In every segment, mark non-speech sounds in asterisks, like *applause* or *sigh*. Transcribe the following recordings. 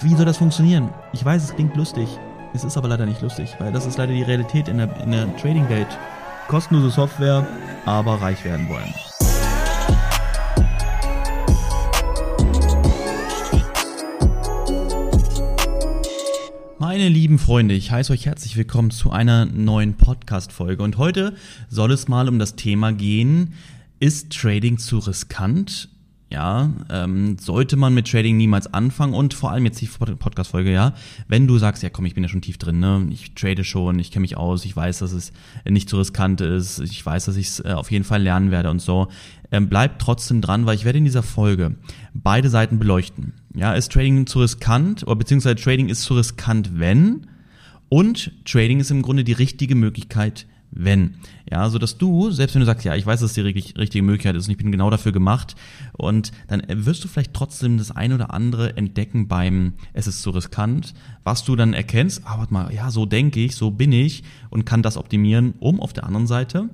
Wie soll das funktionieren? Ich weiß, es klingt lustig. Es ist aber leider nicht lustig, weil das ist leider die Realität in der, in der Trading-Welt. Kostenlose Software, aber reich werden wollen. Meine lieben Freunde, ich heiße euch herzlich willkommen zu einer neuen Podcast-Folge. Und heute soll es mal um das Thema gehen, ist Trading zu riskant? Ja, ähm, sollte man mit Trading niemals anfangen und vor allem jetzt die Podcast-Folge, ja, wenn du sagst, ja komm, ich bin ja schon tief drin, ne, ich trade schon, ich kenne mich aus, ich weiß, dass es nicht so riskant ist, ich weiß, dass ich es äh, auf jeden Fall lernen werde und so, ähm, bleib trotzdem dran, weil ich werde in dieser Folge beide Seiten beleuchten. Ja, ist Trading zu riskant oder beziehungsweise Trading ist zu riskant, wenn und Trading ist im Grunde die richtige Möglichkeit, wenn. Ja, so dass du, selbst wenn du sagst, ja, ich weiß, dass die richtige Möglichkeit ist und ich bin genau dafür gemacht und dann wirst du vielleicht trotzdem das ein oder andere entdecken beim es ist so riskant, was du dann erkennst, ah, warte mal, ja, so denke ich, so bin ich und kann das optimieren, um auf der anderen Seite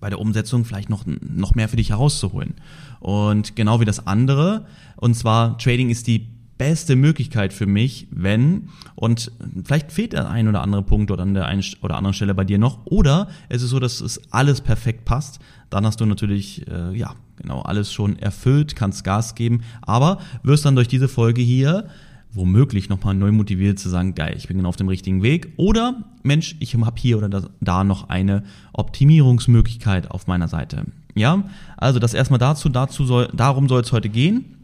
bei der Umsetzung vielleicht noch, noch mehr für dich herauszuholen. Und genau wie das andere, und zwar Trading ist die beste Möglichkeit für mich, wenn, und vielleicht fehlt der ein oder andere Punkt oder an der einen oder anderen Stelle bei dir noch, oder es ist so, dass es alles perfekt passt, dann hast du natürlich, äh, ja, genau, alles schon erfüllt, kannst Gas geben, aber wirst dann durch diese Folge hier womöglich nochmal neu motiviert zu sagen, geil, ich bin genau auf dem richtigen Weg. Oder, Mensch, ich habe hier oder da noch eine Optimierungsmöglichkeit auf meiner Seite. Ja, also das erstmal dazu, dazu soll, darum soll es heute gehen.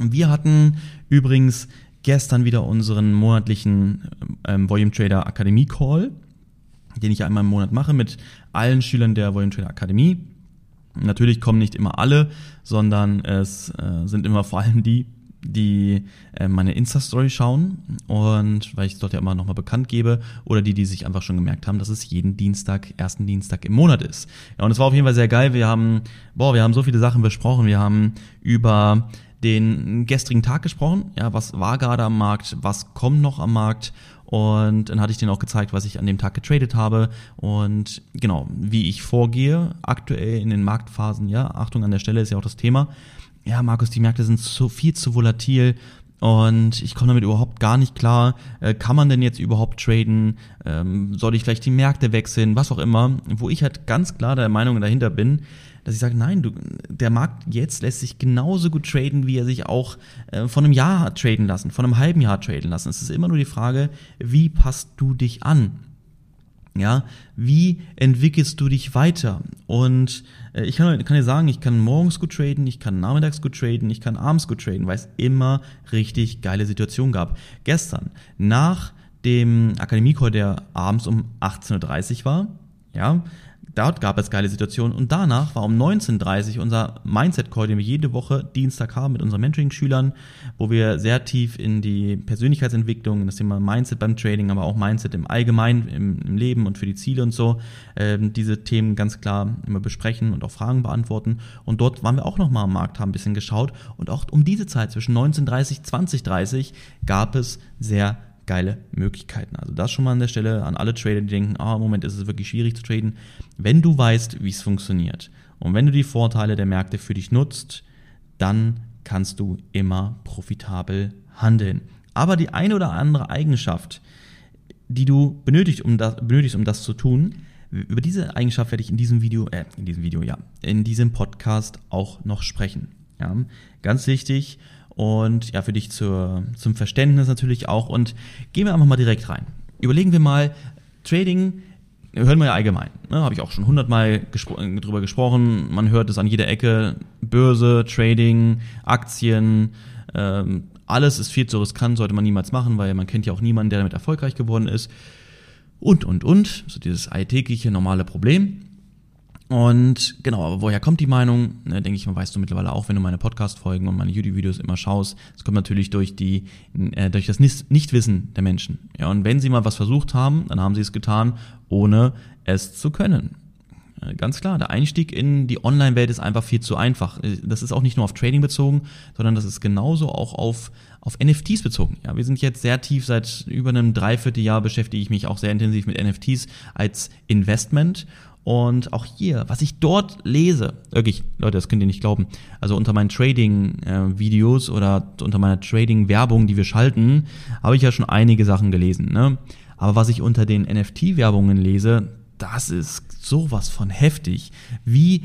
Wir hatten übrigens gestern wieder unseren monatlichen ähm, Volume Trader Akademie Call, den ich einmal im Monat mache mit allen Schülern der Volume Trader Akademie. Natürlich kommen nicht immer alle, sondern es äh, sind immer vor allem die, die äh, meine Insta-Story schauen und weil ich es dort ja immer nochmal bekannt gebe oder die, die sich einfach schon gemerkt haben, dass es jeden Dienstag, ersten Dienstag im Monat ist. Ja, und es war auf jeden Fall sehr geil. Wir haben, boah, wir haben so viele Sachen besprochen. Wir haben über den gestrigen Tag gesprochen. Ja, was war gerade am Markt? Was kommt noch am Markt? Und dann hatte ich denen auch gezeigt, was ich an dem Tag getradet habe und genau, wie ich vorgehe aktuell in den Marktphasen. Ja, Achtung an der Stelle ist ja auch das Thema. Ja, Markus, die Märkte sind so viel zu volatil und ich komme damit überhaupt gar nicht klar. Äh, kann man denn jetzt überhaupt traden? Ähm, soll ich vielleicht die Märkte wechseln? Was auch immer. Wo ich halt ganz klar der Meinung dahinter bin, dass ich sage, nein, du, der Markt jetzt lässt sich genauso gut traden, wie er sich auch äh, von einem Jahr hat traden lassen, von einem halben Jahr traden lassen. Es ist immer nur die Frage, wie passt du dich an? Ja, wie entwickelst du dich weiter? Und äh, ich kann, kann dir sagen, ich kann morgens gut traden, ich kann nachmittags gut traden, ich kann abends gut traden, weil es immer richtig geile Situationen gab. Gestern, nach dem Akademie-Call, der abends um 18.30 Uhr war, ja, Dort gab es geile Situationen und danach war um 19.30 Uhr unser Mindset-Call, den wir jede Woche Dienstag haben mit unseren Mentoring-Schülern, wo wir sehr tief in die Persönlichkeitsentwicklung, das Thema Mindset beim Trading, aber auch Mindset im Allgemeinen, im, im Leben und für die Ziele und so, äh, diese Themen ganz klar immer besprechen und auch Fragen beantworten. Und dort waren wir auch nochmal am Markt, haben ein bisschen geschaut und auch um diese Zeit zwischen 19.30 20.30 gab es sehr geile Möglichkeiten. Also das schon mal an der Stelle an alle Trader, die denken, ah, im Moment ist es wirklich schwierig zu traden. Wenn du weißt, wie es funktioniert und wenn du die Vorteile der Märkte für dich nutzt, dann kannst du immer profitabel handeln. Aber die eine oder andere Eigenschaft, die du benötigst, um das, benötigst, um das zu tun, über diese Eigenschaft werde ich in diesem Video, äh, in diesem Video, ja, in diesem Podcast auch noch sprechen. Ja, ganz wichtig und ja, für dich zur, zum Verständnis natürlich auch. Und gehen wir einfach mal direkt rein. Überlegen wir mal, Trading hören wir ja allgemein. Ne? Habe ich auch schon hundertmal gespro drüber gesprochen. Man hört es an jeder Ecke. Börse, Trading, Aktien, ähm, alles ist viel zu riskant, sollte man niemals machen, weil man kennt ja auch niemanden, der damit erfolgreich geworden ist. Und, und, und. So dieses alltägliche, normale Problem. Und genau, aber woher kommt die Meinung? Ne, denke ich mal, weißt du mittlerweile auch, wenn du meine Podcast-Folgen und meine YouTube-Videos immer schaust. Es kommt natürlich durch die, äh, durch das Nichtwissen der Menschen. Ja, und wenn sie mal was versucht haben, dann haben sie es getan, ohne es zu können. Ganz klar, der Einstieg in die Online-Welt ist einfach viel zu einfach. Äh, das ist auch nicht nur auf Trading bezogen, sondern das ist genauso auch auf, auf NFTs bezogen. Ja, wir sind jetzt sehr tief, seit über einem Dreivierteljahr beschäftige ich mich auch sehr intensiv mit NFTs als Investment. Und auch hier, was ich dort lese, wirklich, Leute, das könnt ihr nicht glauben. Also unter meinen Trading-Videos äh, oder unter meiner Trading-Werbung, die wir schalten, habe ich ja schon einige Sachen gelesen. Ne? Aber was ich unter den NFT-Werbungen lese, das ist sowas von heftig. Wie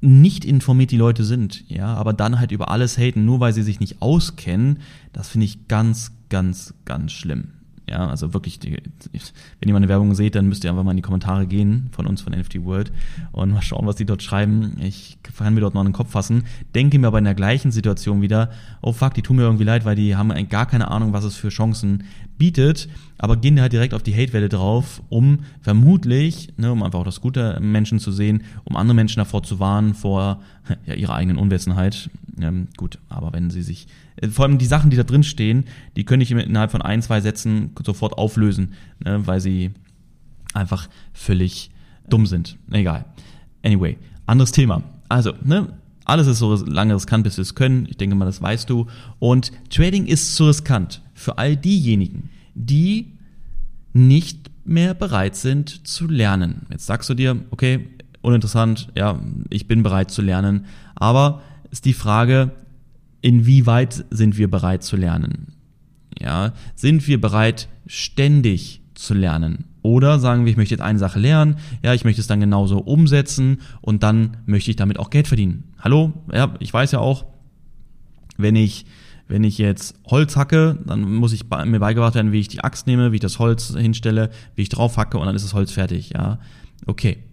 nicht informiert die Leute sind, ja, aber dann halt über alles haten, nur weil sie sich nicht auskennen, das finde ich ganz, ganz, ganz schlimm. Ja, also wirklich, wenn ihr mal eine Werbung seht, dann müsst ihr einfach mal in die Kommentare gehen von uns von NFT World und mal schauen, was die dort schreiben. Ich kann mir dort noch einen Kopf fassen. Denke mir aber in der gleichen Situation wieder, oh fuck, die tun mir irgendwie leid, weil die haben gar keine Ahnung, was es für Chancen bietet, aber gehen halt direkt auf die Hate-Welle drauf, um vermutlich, ne, um einfach auch das Gute Menschen zu sehen, um andere Menschen davor zu warnen, vor *laughs* ja, ihrer eigenen Unwissenheit. Ähm, gut, aber wenn sie sich äh, vor allem die Sachen, die da drin stehen, die könnte ich innerhalb von ein, zwei Sätzen sofort auflösen, ne, weil sie einfach völlig dumm sind. Egal. Anyway, anderes Thema. Also, ne, alles ist so lange riskant, bis wir es können. Ich denke mal, das weißt du. Und Trading ist so riskant für all diejenigen, die nicht mehr bereit sind zu lernen. Jetzt sagst du dir, okay, uninteressant, ja, ich bin bereit zu lernen. Aber ist die Frage, inwieweit sind wir bereit zu lernen? Ja, sind wir bereit, ständig zu lernen? Oder sagen wir, ich möchte jetzt eine Sache lernen, ja, ich möchte es dann genauso umsetzen und dann möchte ich damit auch Geld verdienen. Hallo? Ja, ich weiß ja auch, wenn ich, wenn ich jetzt Holz hacke, dann muss ich mir beigebracht werden, wie ich die Axt nehme, wie ich das Holz hinstelle, wie ich drauf hacke und dann ist das Holz fertig, ja. Okay.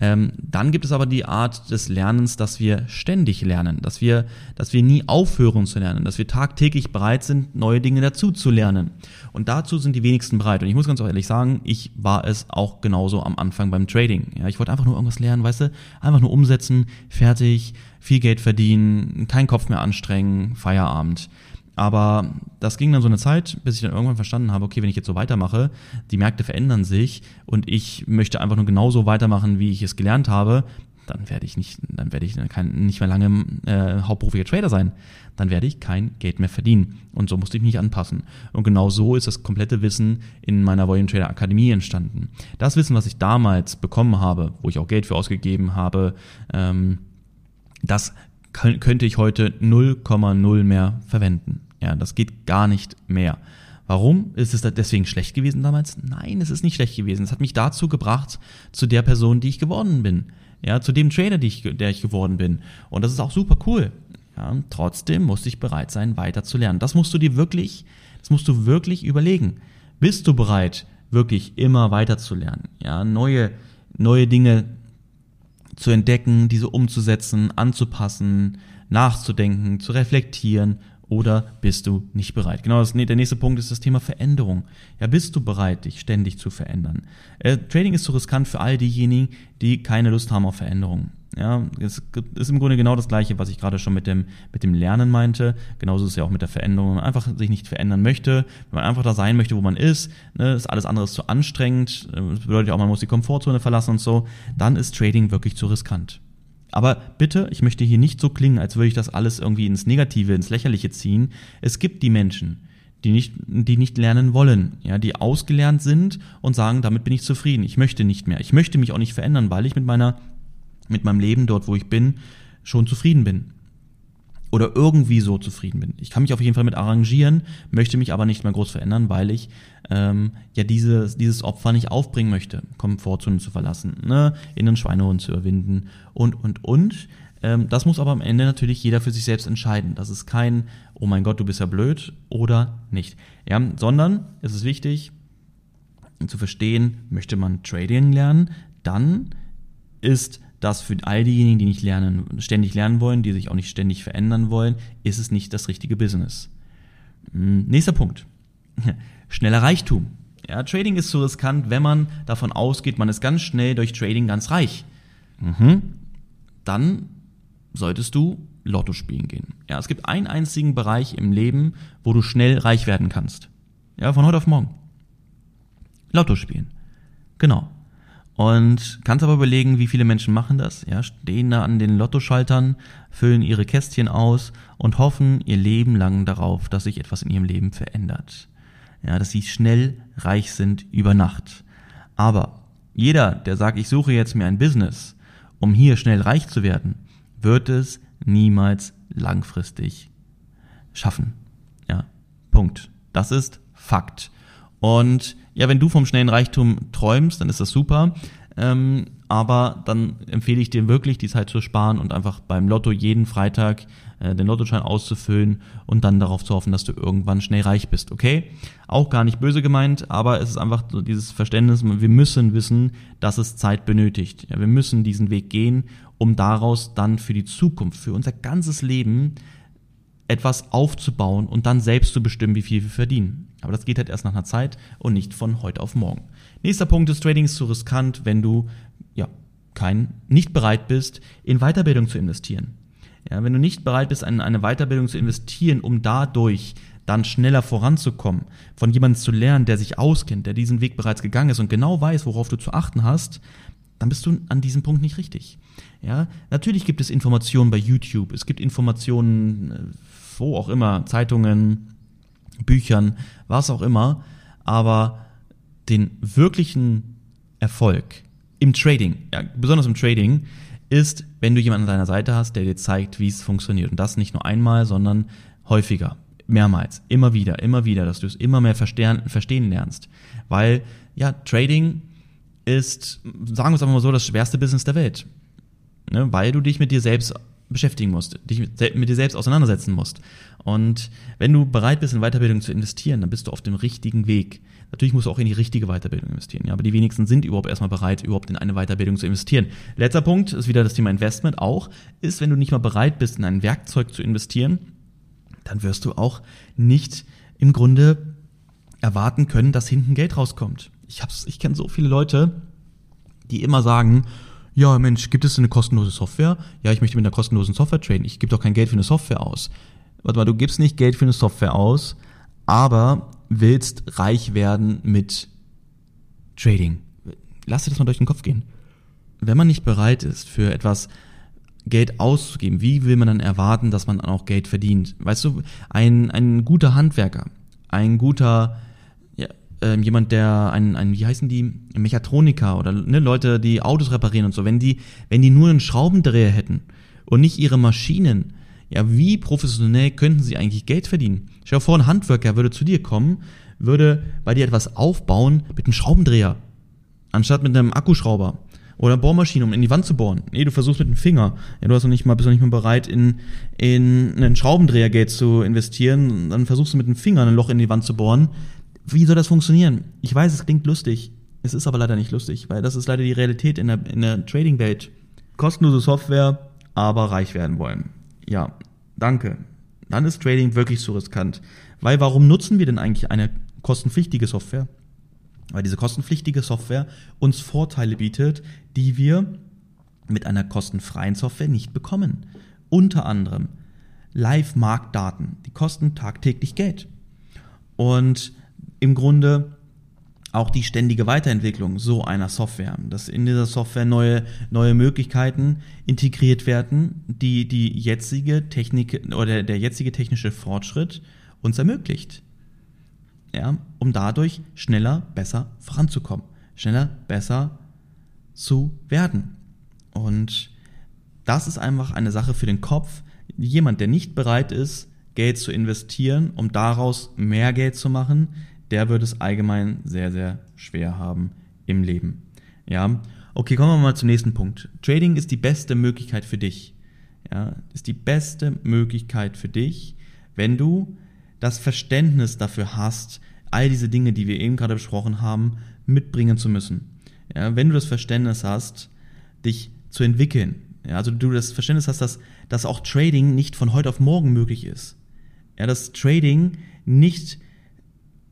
Ähm, dann gibt es aber die Art des Lernens, dass wir ständig lernen, dass wir, dass wir nie aufhören zu lernen, dass wir tagtäglich bereit sind, neue Dinge dazu zu lernen. Und dazu sind die wenigsten bereit. Und ich muss ganz ehrlich sagen, ich war es auch genauso am Anfang beim Trading. Ja, ich wollte einfach nur irgendwas lernen, weißt du, einfach nur umsetzen, fertig, viel Geld verdienen, keinen Kopf mehr anstrengen, Feierabend. Aber das ging dann so eine Zeit, bis ich dann irgendwann verstanden habe, okay, wenn ich jetzt so weitermache, die Märkte verändern sich und ich möchte einfach nur genauso weitermachen, wie ich es gelernt habe, dann werde ich nicht, dann werde ich kein, nicht mehr lange äh, hauptberuflicher Trader sein. Dann werde ich kein Geld mehr verdienen. Und so musste ich mich anpassen. Und genau so ist das komplette Wissen in meiner Volume Trader Akademie entstanden. Das Wissen, was ich damals bekommen habe, wo ich auch Geld für ausgegeben habe, ähm, das könnte ich heute 0,0 mehr verwenden. Ja, das geht gar nicht mehr. Warum? Ist es deswegen schlecht gewesen damals? Nein, es ist nicht schlecht gewesen. Es hat mich dazu gebracht, zu der Person, die ich geworden bin. Ja, zu dem Trader, ich, der ich geworden bin. Und das ist auch super cool. Ja, trotzdem musste ich bereit sein, weiter zu lernen. Das musst du dir wirklich, das musst du wirklich überlegen. Bist du bereit, wirklich immer weiter zu lernen? Ja, neue, neue Dinge zu entdecken, diese umzusetzen, anzupassen, nachzudenken, zu reflektieren oder bist du nicht bereit? Genau, das, der nächste Punkt ist das Thema Veränderung. Ja, bist du bereit, dich ständig zu verändern? Äh, Trading ist so riskant für all diejenigen, die keine Lust haben auf Veränderung. Ja, es ist im Grunde genau das Gleiche, was ich gerade schon mit dem, mit dem Lernen meinte. Genauso ist es ja auch mit der Veränderung. Wenn man einfach sich nicht verändern möchte, wenn man einfach da sein möchte, wo man ist, ne, ist alles andere zu anstrengend, äh, das bedeutet ja auch, man muss die Komfortzone verlassen und so, dann ist Trading wirklich zu riskant. Aber bitte, ich möchte hier nicht so klingen, als würde ich das alles irgendwie ins Negative, ins Lächerliche ziehen. Es gibt die Menschen, die nicht, die nicht lernen wollen, ja, die ausgelernt sind und sagen, damit bin ich zufrieden. Ich möchte nicht mehr. Ich möchte mich auch nicht verändern, weil ich mit meiner, mit meinem Leben dort, wo ich bin, schon zufrieden bin oder irgendwie so zufrieden bin. Ich kann mich auf jeden Fall mit arrangieren, möchte mich aber nicht mehr groß verändern, weil ich ähm, ja dieses, dieses Opfer nicht aufbringen möchte, Komfortzone zu verlassen, ne? in den Schweinehund zu überwinden und, und, und. Ähm, das muss aber am Ende natürlich jeder für sich selbst entscheiden. Das ist kein, oh mein Gott, du bist ja blöd oder nicht. Ja, sondern es ist wichtig zu verstehen, möchte man Trading lernen, dann ist dass für all diejenigen, die nicht lernen, ständig lernen wollen, die sich auch nicht ständig verändern wollen, ist es nicht das richtige Business. Hm, nächster Punkt. *laughs* Schneller Reichtum. Ja, Trading ist so riskant, wenn man davon ausgeht, man ist ganz schnell durch Trading ganz reich. Mhm. Dann solltest du Lotto spielen gehen. Ja, es gibt einen einzigen Bereich im Leben, wo du schnell reich werden kannst. Ja, von heute auf morgen. Lotto spielen. Genau. Und kannst aber überlegen, wie viele Menschen machen das, ja, stehen da an den Lottoschaltern, füllen ihre Kästchen aus und hoffen ihr Leben lang darauf, dass sich etwas in ihrem Leben verändert. Ja, dass sie schnell reich sind über Nacht. Aber jeder, der sagt, ich suche jetzt mir ein Business, um hier schnell reich zu werden, wird es niemals langfristig schaffen. Ja, Punkt. Das ist Fakt. Und ja, wenn du vom schnellen Reichtum träumst, dann ist das super. Ähm, aber dann empfehle ich dir wirklich, die Zeit zu sparen und einfach beim Lotto jeden Freitag äh, den Lottoschein auszufüllen und dann darauf zu hoffen, dass du irgendwann schnell reich bist, okay? Auch gar nicht böse gemeint, aber es ist einfach so dieses Verständnis, wir müssen wissen, dass es Zeit benötigt. Ja, wir müssen diesen Weg gehen, um daraus dann für die Zukunft, für unser ganzes Leben etwas aufzubauen und dann selbst zu bestimmen, wie viel wir verdienen. Aber das geht halt erst nach einer Zeit und nicht von heute auf morgen. Nächster Punkt ist, Trading ist zu riskant, wenn du ja kein, nicht bereit bist, in Weiterbildung zu investieren. Ja, wenn du nicht bereit bist, in eine Weiterbildung zu investieren, um dadurch dann schneller voranzukommen, von jemandem zu lernen, der sich auskennt, der diesen Weg bereits gegangen ist und genau weiß, worauf du zu achten hast, dann bist du an diesem Punkt nicht richtig. Ja, natürlich gibt es Informationen bei YouTube, es gibt Informationen, äh, wo auch immer, Zeitungen, Büchern, was auch immer, aber den wirklichen Erfolg im Trading, ja, besonders im Trading, ist, wenn du jemanden an deiner Seite hast, der dir zeigt, wie es funktioniert. Und das nicht nur einmal, sondern häufiger, mehrmals, immer wieder, immer wieder, dass du es immer mehr verstehen, lernst. Weil, ja, Trading ist, sagen wir es einfach mal so, das schwerste Business der Welt. Ne? Weil du dich mit dir selbst beschäftigen musst, dich mit, dir selbst auseinandersetzen musst. Und wenn du bereit bist, in Weiterbildung zu investieren, dann bist du auf dem richtigen Weg. Natürlich musst du auch in die richtige Weiterbildung investieren, ja, aber die wenigsten sind überhaupt erstmal bereit, überhaupt in eine Weiterbildung zu investieren. Letzter Punkt ist wieder das Thema Investment auch, ist, wenn du nicht mal bereit bist, in ein Werkzeug zu investieren, dann wirst du auch nicht im Grunde erwarten können, dass hinten Geld rauskommt. Ich ich kenne so viele Leute, die immer sagen, ja, Mensch, gibt es eine kostenlose Software? Ja, ich möchte mit einer kostenlosen Software traden. Ich gebe doch kein Geld für eine Software aus. Warte mal, du gibst nicht Geld für eine Software aus, aber willst reich werden mit Trading. Lass dir das mal durch den Kopf gehen. Wenn man nicht bereit ist, für etwas Geld auszugeben, wie will man dann erwarten, dass man auch Geld verdient? Weißt du, ein, ein guter Handwerker, ein guter, ja, äh, jemand, der, ein, ein, wie heißen die, Mechatroniker oder ne, Leute, die Autos reparieren und so, wenn die, wenn die nur einen Schraubendreher hätten und nicht ihre Maschinen, ja, wie professionell könnten sie eigentlich Geld verdienen? Stell dir vor, ein Handwerker würde zu dir kommen, würde bei dir etwas aufbauen mit einem Schraubendreher, anstatt mit einem Akkuschrauber oder Bohrmaschine, um in die Wand zu bohren. Nee, du versuchst mit dem Finger. Ja, du hast noch nicht mal, bist noch nicht mal bereit, in, in einen Schraubendreher Geld zu investieren. Dann versuchst du mit dem Finger ein Loch in die Wand zu bohren. Wie soll das funktionieren? Ich weiß, es klingt lustig. Es ist aber leider nicht lustig, weil das ist leider die Realität in der, in der Trading-Welt. Kostenlose Software, aber reich werden wollen. Ja, danke. Dann ist Trading wirklich so riskant. Weil warum nutzen wir denn eigentlich eine kostenpflichtige Software? Weil diese kostenpflichtige Software uns Vorteile bietet, die wir mit einer kostenfreien Software nicht bekommen. Unter anderem Live-Marktdaten, die kosten tagtäglich Geld. Und im Grunde auch die ständige Weiterentwicklung so einer Software, dass in dieser Software neue, neue Möglichkeiten integriert werden, die die jetzige Technik oder der jetzige technische Fortschritt uns ermöglicht. Ja, um dadurch schneller, besser voranzukommen, schneller, besser zu werden. Und das ist einfach eine Sache für den Kopf. Jemand, der nicht bereit ist, Geld zu investieren, um daraus mehr Geld zu machen, der wird es allgemein sehr, sehr schwer haben im Leben. Ja, okay, kommen wir mal zum nächsten Punkt. Trading ist die beste Möglichkeit für dich. Ja, ist die beste Möglichkeit für dich, wenn du das Verständnis dafür hast, all diese Dinge, die wir eben gerade besprochen haben, mitbringen zu müssen. Ja, wenn du das Verständnis hast, dich zu entwickeln, ja, also du das Verständnis hast, dass, dass auch Trading nicht von heute auf morgen möglich ist. Ja, dass Trading nicht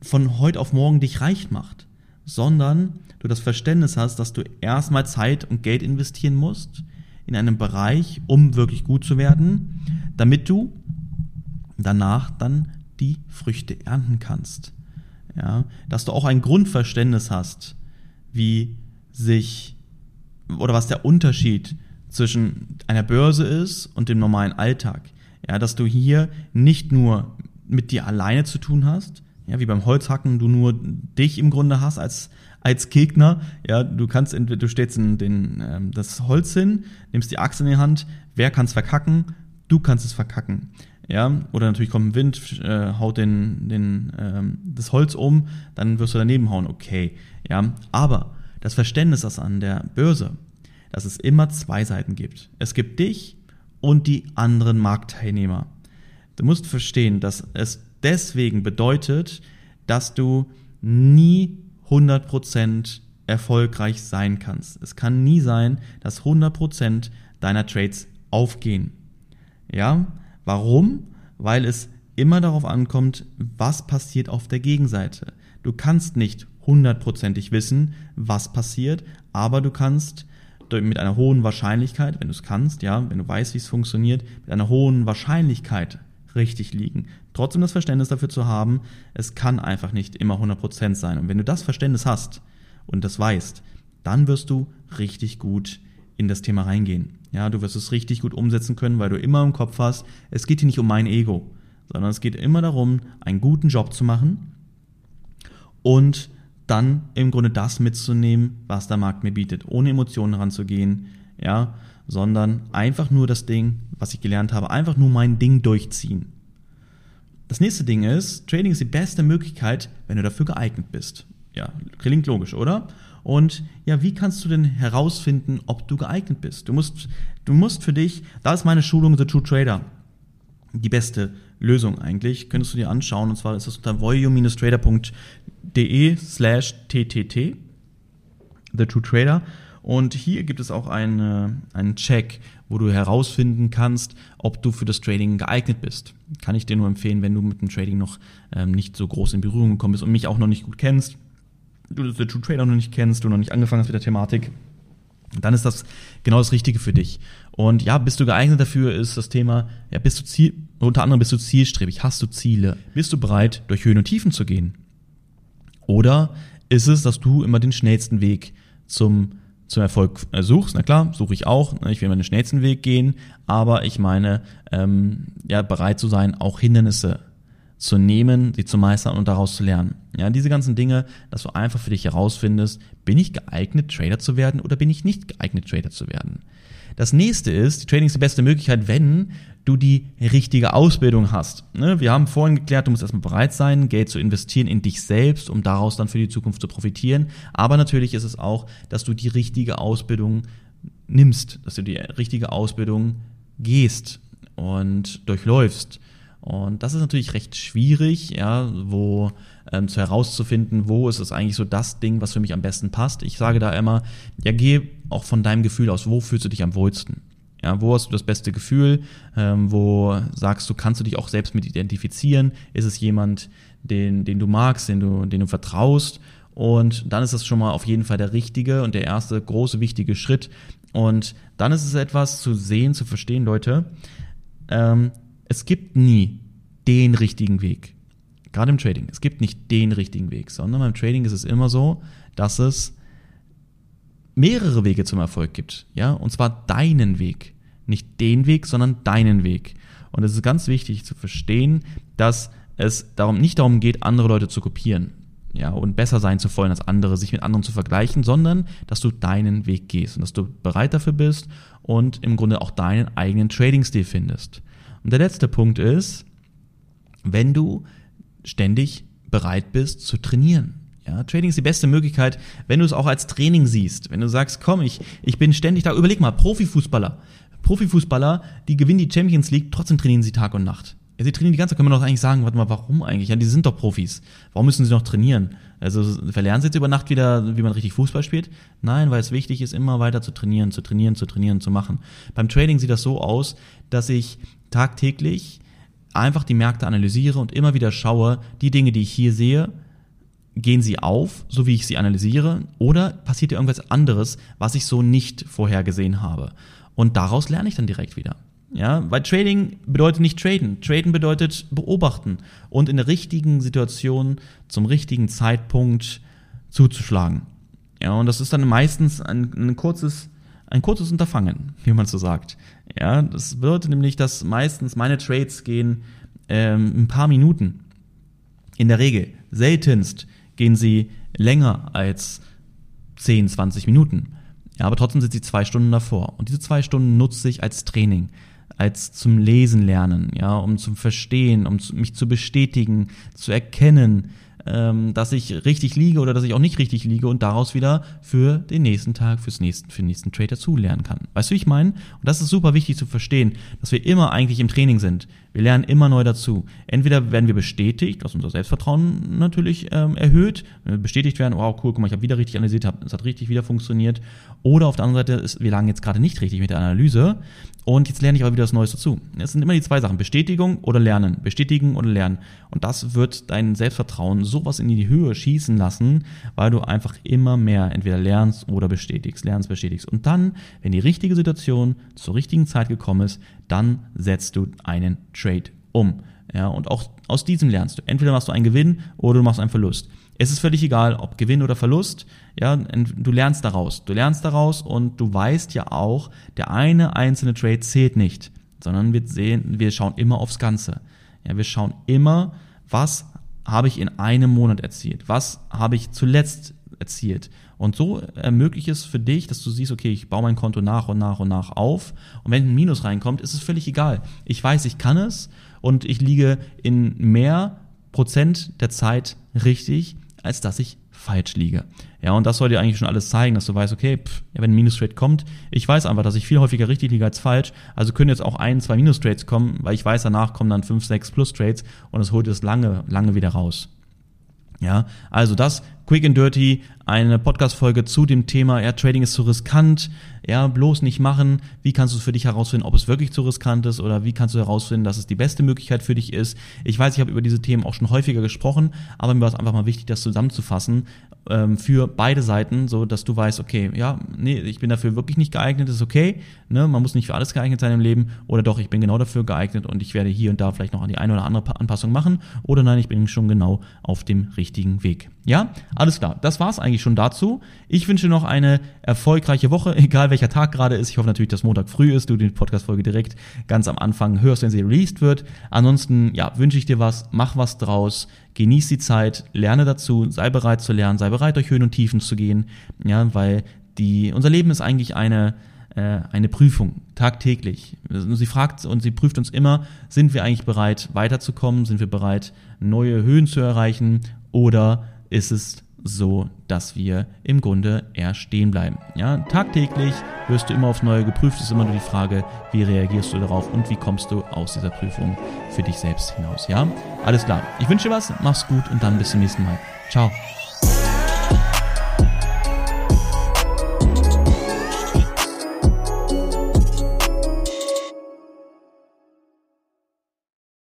von heute auf morgen dich reich macht, sondern du das Verständnis hast, dass du erstmal Zeit und Geld investieren musst in einem Bereich, um wirklich gut zu werden, damit du danach dann die Früchte ernten kannst. Ja, dass du auch ein Grundverständnis hast, wie sich oder was der Unterschied zwischen einer Börse ist und dem normalen Alltag. Ja, dass du hier nicht nur mit dir alleine zu tun hast, ja, wie beim Holzhacken du nur dich im Grunde hast als als Gegner. Ja, du kannst entweder du stellst in den ähm, das Holz hin, nimmst die Axt in die Hand. Wer kann es verkacken? Du kannst es verkacken. Ja, oder natürlich kommt ein Wind, äh, haut den, den, ähm, das Holz um, dann wirst du daneben hauen. Okay, ja, aber das Verständnis ist an der Börse, dass es immer zwei Seiten gibt. Es gibt dich und die anderen Marktteilnehmer. Du musst verstehen, dass es deswegen bedeutet, dass du nie 100% erfolgreich sein kannst. Es kann nie sein, dass 100% deiner Trades aufgehen. Ja, warum? Weil es immer darauf ankommt, was passiert auf der Gegenseite. Du kannst nicht hundertprozentig wissen, was passiert, aber du kannst mit einer hohen Wahrscheinlichkeit, wenn du es kannst, ja, wenn du weißt, wie es funktioniert, mit einer hohen Wahrscheinlichkeit richtig liegen. Trotzdem das Verständnis dafür zu haben, es kann einfach nicht immer 100% sein. Und wenn du das Verständnis hast und das weißt, dann wirst du richtig gut in das Thema reingehen. Ja, du wirst es richtig gut umsetzen können, weil du immer im Kopf hast, es geht hier nicht um mein Ego, sondern es geht immer darum, einen guten Job zu machen und dann im Grunde das mitzunehmen, was der Markt mir bietet, ohne Emotionen ranzugehen, ja, sondern einfach nur das Ding, was ich gelernt habe, einfach nur mein Ding durchziehen. Das nächste Ding ist, Trading ist die beste Möglichkeit, wenn du dafür geeignet bist. Ja, klingt logisch, oder? Und ja, wie kannst du denn herausfinden, ob du geeignet bist? Du musst, du musst für dich, da ist meine Schulung The True Trader die beste Lösung eigentlich. Könntest du dir anschauen, und zwar ist das unter voyou-trader.de slash ttt, The True Trader. Und hier gibt es auch eine, einen Check, wo du herausfinden kannst, ob du für das Trading geeignet bist. Kann ich dir nur empfehlen, wenn du mit dem Trading noch ähm, nicht so groß in Berührung gekommen bist und mich auch noch nicht gut kennst, du The True Trader noch nicht kennst, du noch nicht angefangen hast mit der Thematik, dann ist das genau das Richtige für dich. Und ja, bist du geeignet dafür, ist das Thema, ja, bist du Ziel, unter anderem bist du zielstrebig, hast du Ziele, bist du bereit, durch Höhen und Tiefen zu gehen? Oder ist es, dass du immer den schnellsten Weg zum zum Erfolg äh, suchst, na klar, suche ich auch, ne, ich will immer den schnellsten Weg gehen, aber ich meine, ähm, ja, bereit zu sein, auch Hindernisse zu nehmen, sie zu meistern und daraus zu lernen. Ja, diese ganzen Dinge, dass du einfach für dich herausfindest, bin ich geeignet, Trader zu werden oder bin ich nicht geeignet, Trader zu werden. Das nächste ist, die Trading ist die beste Möglichkeit, wenn du die richtige Ausbildung hast. Ne? Wir haben vorhin geklärt, du musst erstmal bereit sein, Geld zu investieren in dich selbst, um daraus dann für die Zukunft zu profitieren. Aber natürlich ist es auch, dass du die richtige Ausbildung nimmst, dass du die richtige Ausbildung gehst und durchläufst. Und das ist natürlich recht schwierig, ja, wo ähm, zu herauszufinden, wo ist es eigentlich so das Ding, was für mich am besten passt. Ich sage da immer, ja, geh auch von deinem Gefühl aus, wo fühlst du dich am wohlsten? Ja, wo hast du das beste Gefühl? Ähm, wo sagst du, kannst du dich auch selbst mit identifizieren? Ist es jemand, den, den du magst, den du, den du vertraust? Und dann ist das schon mal auf jeden Fall der richtige und der erste große wichtige Schritt. Und dann ist es etwas zu sehen, zu verstehen, Leute. Ähm, es gibt nie den richtigen Weg. Gerade im Trading. Es gibt nicht den richtigen Weg, sondern beim Trading ist es immer so, dass es mehrere Wege zum Erfolg gibt. Ja, und zwar deinen Weg. Nicht den Weg, sondern deinen Weg. Und es ist ganz wichtig zu verstehen, dass es darum nicht darum geht, andere Leute zu kopieren. Ja, und besser sein zu wollen als andere, sich mit anderen zu vergleichen, sondern dass du deinen Weg gehst und dass du bereit dafür bist und im Grunde auch deinen eigenen Trading-Stil findest. Und der letzte Punkt ist, wenn du ständig bereit bist zu trainieren. Ja, Trading ist die beste Möglichkeit, wenn du es auch als Training siehst. Wenn du sagst, komm, ich, ich bin ständig da. Überleg mal, Profifußballer. Profifußballer, die gewinnen die Champions League, trotzdem trainieren sie Tag und Nacht. Ja, sie trainieren die ganze Zeit, können wir doch eigentlich sagen, warte mal, warum eigentlich? Ja, die sind doch Profis. Warum müssen sie noch trainieren? Also verlernen sie jetzt über Nacht wieder, wie man richtig Fußball spielt? Nein, weil es wichtig ist, immer weiter zu trainieren, zu trainieren, zu trainieren, zu machen. Beim Trading sieht das so aus, dass ich tagtäglich einfach die Märkte analysiere und immer wieder schaue, die Dinge, die ich hier sehe, gehen sie auf, so wie ich sie analysiere, oder passiert irgendwas anderes, was ich so nicht vorhergesehen habe? Und daraus lerne ich dann direkt wieder. Ja, weil Trading bedeutet nicht traden. Traden bedeutet beobachten und in der richtigen Situation zum richtigen Zeitpunkt zuzuschlagen. Ja, und das ist dann meistens ein, ein kurzes ein kurzes Unterfangen, wie man so sagt. Ja, das bedeutet nämlich, dass meistens meine Trades gehen ähm, ein paar Minuten. In der Regel. Seltenst gehen sie länger als 10, 20 Minuten. Ja, aber trotzdem sind sie zwei Stunden davor. Und diese zwei Stunden nutze ich als Training, als zum Lesen lernen, ja, um zum Verstehen, um mich zu bestätigen, zu erkennen, ähm, dass ich richtig liege oder dass ich auch nicht richtig liege und daraus wieder für den nächsten Tag, fürs nächsten, für den nächsten Trade dazulernen kann. Weißt du, wie ich meine? Und das ist super wichtig zu verstehen, dass wir immer eigentlich im Training sind. Wir lernen immer neu dazu. Entweder werden wir bestätigt, was unser Selbstvertrauen natürlich ähm, erhöht, wenn wir bestätigt werden, wow, cool, guck mal, ich habe wieder richtig analysiert, es hat richtig wieder funktioniert. Oder auf der anderen Seite, ist, wir lagen jetzt gerade nicht richtig mit der Analyse und jetzt lerne ich aber wieder was Neues dazu. Es sind immer die zwei Sachen, Bestätigung oder Lernen. Bestätigen oder Lernen. Und das wird dein Selbstvertrauen sowas in die Höhe schießen lassen, weil du einfach immer mehr entweder lernst oder bestätigst, lernst, bestätigst. Und dann, wenn die richtige Situation zur richtigen Zeit gekommen ist, dann setzt du einen Trade um. Ja, und auch aus diesem lernst du. Entweder machst du einen Gewinn oder du machst einen Verlust. Es ist völlig egal, ob Gewinn oder Verlust. Ja, du lernst daraus. Du lernst daraus und du weißt ja auch, der eine einzelne Trade zählt nicht, sondern wir sehen, wir schauen immer aufs Ganze. Ja, wir schauen immer, was habe ich in einem Monat erzielt? Was habe ich zuletzt erzielt? Und so ermöglicht es für dich, dass du siehst, okay, ich baue mein Konto nach und nach und nach auf. Und wenn ein Minus reinkommt, ist es völlig egal. Ich weiß, ich kann es und ich liege in mehr Prozent der Zeit richtig, als dass ich falsch liege. Ja, und das soll dir eigentlich schon alles zeigen, dass du weißt, okay, pff, ja, wenn ein Minus-Trade kommt, ich weiß einfach, dass ich viel häufiger richtig liege als falsch. Also können jetzt auch ein, zwei Minus-Trades kommen, weil ich weiß, danach kommen dann fünf, sechs Plus-Trades und es holt es lange, lange wieder raus. Ja, also das Quick and Dirty, eine Podcast-Folge zu dem Thema, ja, Trading ist zu riskant, ja, bloß nicht machen. Wie kannst du für dich herausfinden, ob es wirklich zu riskant ist oder wie kannst du herausfinden, dass es die beste Möglichkeit für dich ist? Ich weiß, ich habe über diese Themen auch schon häufiger gesprochen, aber mir war es einfach mal wichtig, das zusammenzufassen ähm, für beide Seiten, so dass du weißt, okay, ja, nee, ich bin dafür wirklich nicht geeignet, ist okay, ne, man muss nicht für alles geeignet sein im Leben oder doch, ich bin genau dafür geeignet und ich werde hier und da vielleicht noch die eine oder andere Anpassung machen oder nein, ich bin schon genau auf dem richtigen Weg. Ja, alles klar. Das war's eigentlich schon dazu. Ich wünsche noch eine erfolgreiche Woche, *laughs* egal welcher Tag gerade ist. Ich hoffe natürlich, dass Montag früh ist, du die Podcast-Folge direkt ganz am Anfang hörst, wenn sie released wird. Ansonsten, ja, wünsche ich dir was, mach was draus, genieß die Zeit, lerne dazu, sei bereit zu lernen, sei bereit, durch Höhen und Tiefen zu gehen. Ja, weil die, unser Leben ist eigentlich eine, äh, eine Prüfung, tagtäglich. Sie fragt und sie prüft uns immer, sind wir eigentlich bereit, weiterzukommen? Sind wir bereit, neue Höhen zu erreichen? Oder ist es so, dass wir im Grunde eher stehen bleiben. Ja, tagtäglich wirst du immer aufs Neue geprüft, ist immer nur die Frage, wie reagierst du darauf und wie kommst du aus dieser Prüfung für dich selbst hinaus. Ja, alles klar. Ich wünsche dir was, mach's gut und dann bis zum nächsten Mal. Ciao.